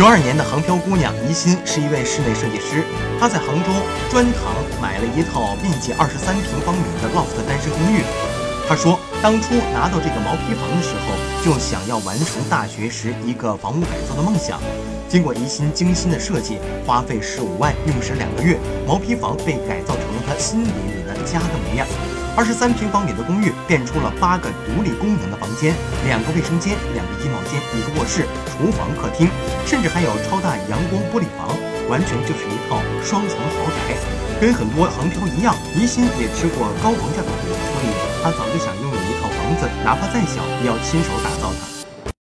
九二年的杭漂姑娘宜心是一位室内设计师，她在杭州砖塘买了一套面积二十三平方米的 loft 单身公寓。她说，当初拿到这个毛坯房的时候，就想要完成大学时一个房屋改造的梦想。经过宜心精心的设计，花费十五万，用时两个月，毛坯房被改造成了她心里的家的模样。二十三平方米的公寓变出了八个独立功能的房间，两个卫生间，两个衣帽间，一个卧室、厨房、客厅，甚至还有超大阳光玻璃房，完全就是一套双层豪宅。跟很多横漂一样，倪欣也吃过高房价的苦，所以他早就想拥有一套房子，哪怕再小，也要亲手打。